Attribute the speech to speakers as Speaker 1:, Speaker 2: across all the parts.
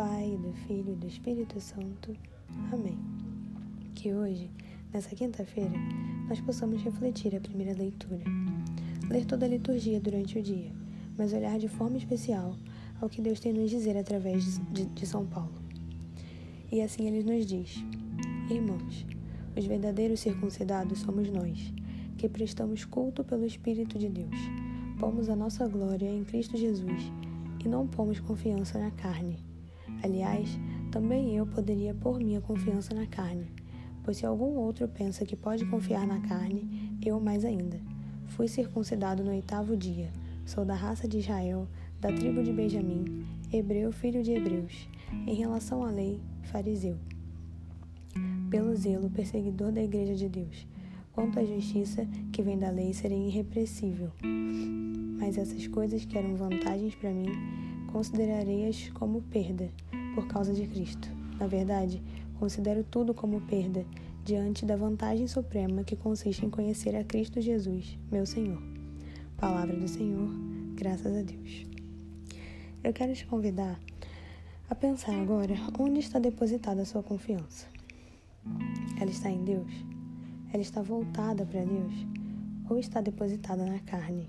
Speaker 1: Pai, do Filho e do Espírito Santo. Amém. Que hoje, nessa quinta-feira, nós possamos refletir a primeira leitura. Ler toda a liturgia durante o dia, mas olhar de forma especial ao que Deus tem nos dizer através de, de São Paulo. E assim ele nos diz: Irmãos, os verdadeiros circuncidados somos nós, que prestamos culto pelo Espírito de Deus. Pomos a nossa glória em Cristo Jesus e não pomos confiança na carne. Aliás, também eu poderia pôr minha confiança na carne, pois se algum outro pensa que pode confiar na carne, eu mais ainda. Fui circuncidado no oitavo dia, sou da raça de Israel, da tribo de Benjamim, hebreu filho de hebreus, em relação à lei, fariseu. Pelo zelo, perseguidor da igreja de Deus. Quanto à justiça que vem da lei, serei irrepressível mas essas coisas que eram vantagens para mim, considerarei-as como perda por causa de Cristo. Na verdade, considero tudo como perda diante da vantagem suprema que consiste em conhecer a Cristo Jesus, meu Senhor. Palavra do Senhor, graças a Deus. Eu quero te convidar a pensar agora onde está depositada a sua confiança. Ela está em Deus? Ela está voltada para Deus? Ou está depositada na carne?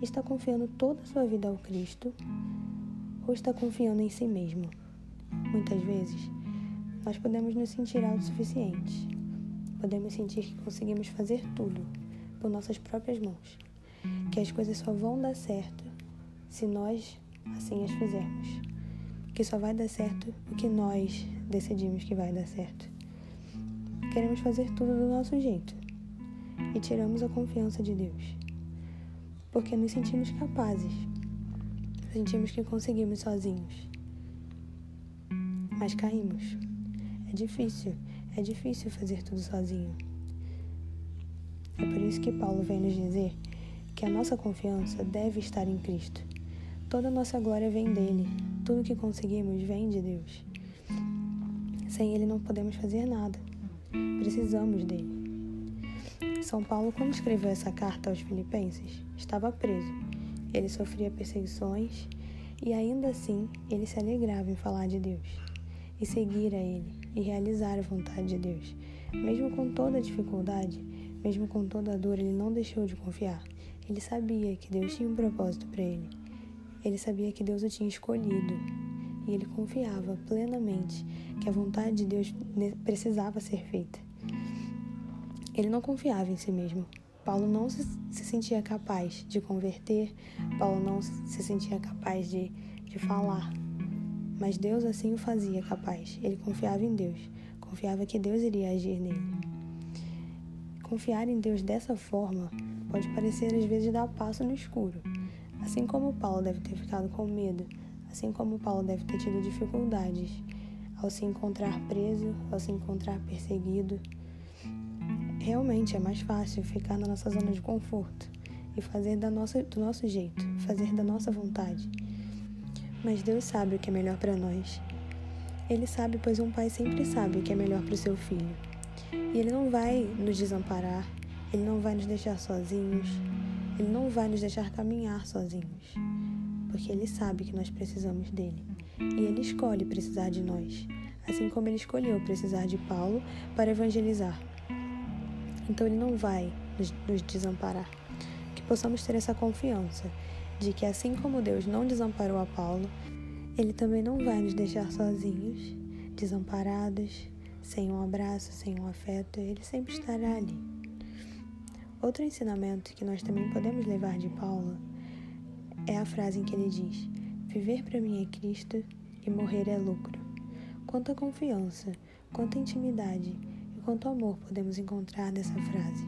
Speaker 1: Está confiando toda a sua vida ao Cristo ou está confiando em si mesmo? Muitas vezes, nós podemos nos sentir autossuficientes. Podemos sentir que conseguimos fazer tudo por nossas próprias mãos, que as coisas só vão dar certo se nós assim as fizermos, que só vai dar certo o que nós decidimos que vai dar certo. Queremos fazer tudo do nosso jeito e tiramos a confiança de Deus porque nos sentimos capazes, sentimos que conseguimos sozinhos. Mas caímos. É difícil, é difícil fazer tudo sozinho. É por isso que Paulo vem nos dizer que a nossa confiança deve estar em Cristo. Toda a nossa glória vem dele, tudo que conseguimos vem de Deus. Sem ele não podemos fazer nada. Precisamos dele. São Paulo, quando escreveu essa carta aos Filipenses, estava preso. Ele sofria perseguições e ainda assim ele se alegrava em falar de Deus e seguir a Ele e realizar a vontade de Deus. Mesmo com toda a dificuldade, mesmo com toda a dor, ele não deixou de confiar. Ele sabia que Deus tinha um propósito para ele. Ele sabia que Deus o tinha escolhido e ele confiava plenamente que a vontade de Deus precisava ser feita. Ele não confiava em si mesmo. Paulo não se, se sentia capaz de converter, Paulo não se sentia capaz de, de falar. Mas Deus assim o fazia capaz. Ele confiava em Deus, confiava que Deus iria agir nele. Confiar em Deus dessa forma pode parecer às vezes dar passo no escuro. Assim como Paulo deve ter ficado com medo, assim como Paulo deve ter tido dificuldades ao se encontrar preso, ao se encontrar perseguido. Realmente é mais fácil ficar na nossa zona de conforto e fazer da nossa, do nosso jeito, fazer da nossa vontade. Mas Deus sabe o que é melhor para nós. Ele sabe, pois um pai sempre sabe o que é melhor para o seu filho. E ele não vai nos desamparar, ele não vai nos deixar sozinhos, ele não vai nos deixar caminhar sozinhos, porque ele sabe que nós precisamos dele. E ele escolhe precisar de nós, assim como ele escolheu precisar de Paulo para evangelizar. Então Ele não vai nos, desamparar. Que possamos ter essa confiança de que, assim como Deus não desamparou a Paulo, Ele também não vai nos deixar sozinhos, desamparados, sem um abraço, sem um afeto, Ele sempre estará ali. Outro ensinamento que nós também podemos levar de Paulo é a frase em que ele diz: Viver para mim é Cristo e morrer é lucro. Quanta confiança, quanta intimidade quanto amor podemos encontrar nessa frase.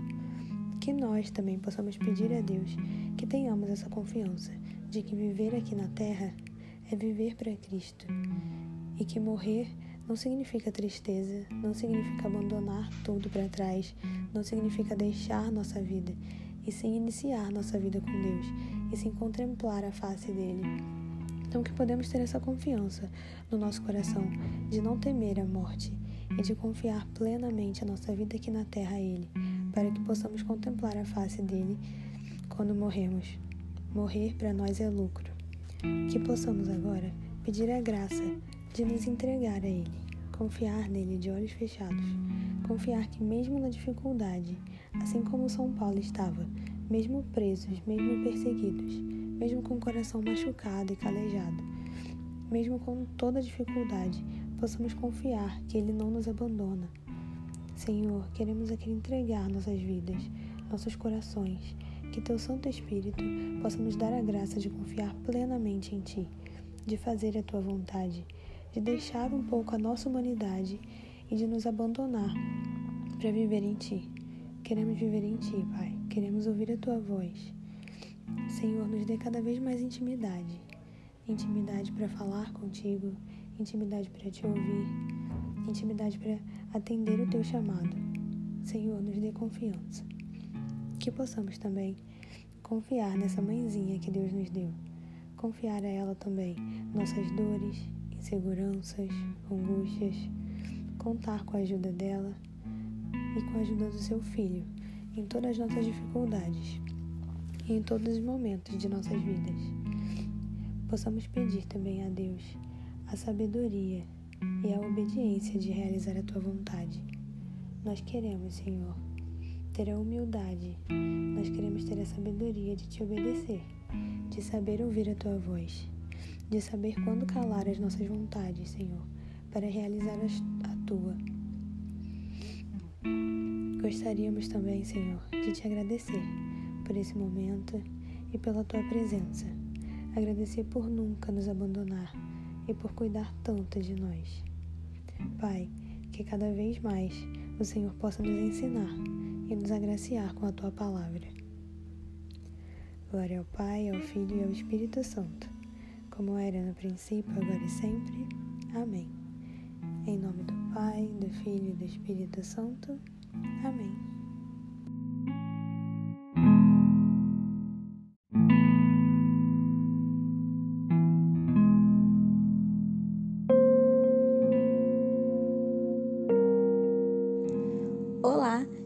Speaker 1: Que nós também possamos pedir a Deus que tenhamos essa confiança de que viver aqui na Terra é viver para Cristo e que morrer não significa tristeza, não significa abandonar tudo para trás, não significa deixar nossa vida, e sim iniciar nossa vida com Deus, e sim contemplar a face dele. Então que podemos ter essa confiança no nosso coração de não temer a morte e de confiar plenamente a nossa vida aqui na terra a ele, para que possamos contemplar a face dele quando morremos. Morrer para nós é lucro. Que possamos agora pedir a graça de nos entregar a Ele, confiar nele de olhos fechados, confiar que, mesmo na dificuldade, assim como São Paulo estava, mesmo presos, mesmo perseguidos, mesmo com o coração machucado e calejado, mesmo com toda dificuldade, possamos confiar que Ele não nos abandona. Senhor, queremos aqui entregar nossas vidas, nossos corações que Teu Santo Espírito possa nos dar a graça de confiar plenamente em Ti, de fazer a Tua vontade, de deixar um pouco a nossa humanidade e de nos abandonar para viver em Ti. Queremos viver em Ti, Pai. Queremos ouvir a Tua voz. Senhor, nos dê cada vez mais intimidade. Intimidade para falar contigo, intimidade para te ouvir, intimidade para atender o Teu chamado. Senhor, nos dê confiança que possamos também confiar nessa mãezinha que Deus nos deu. Confiar a ela também nossas dores, inseguranças, angústias, contar com a ajuda dela e com a ajuda do seu filho em todas as nossas dificuldades e em todos os momentos de nossas vidas. Possamos pedir também a Deus a sabedoria e a obediência de realizar a tua vontade. Nós queremos, Senhor, ter a humildade, nós queremos ter a sabedoria de te obedecer, de saber ouvir a tua voz, de saber quando calar as nossas vontades, Senhor, para realizar a tua. Gostaríamos também, Senhor, de te agradecer por esse momento e pela tua presença. Agradecer por nunca nos abandonar e por cuidar tanto de nós. Pai, que cada vez mais o Senhor possa nos ensinar e nos agraciar com a tua palavra. Glória ao Pai, ao Filho e ao Espírito Santo, como era no princípio, agora e sempre. Amém. Em nome do Pai, do Filho e do Espírito Santo. Amém.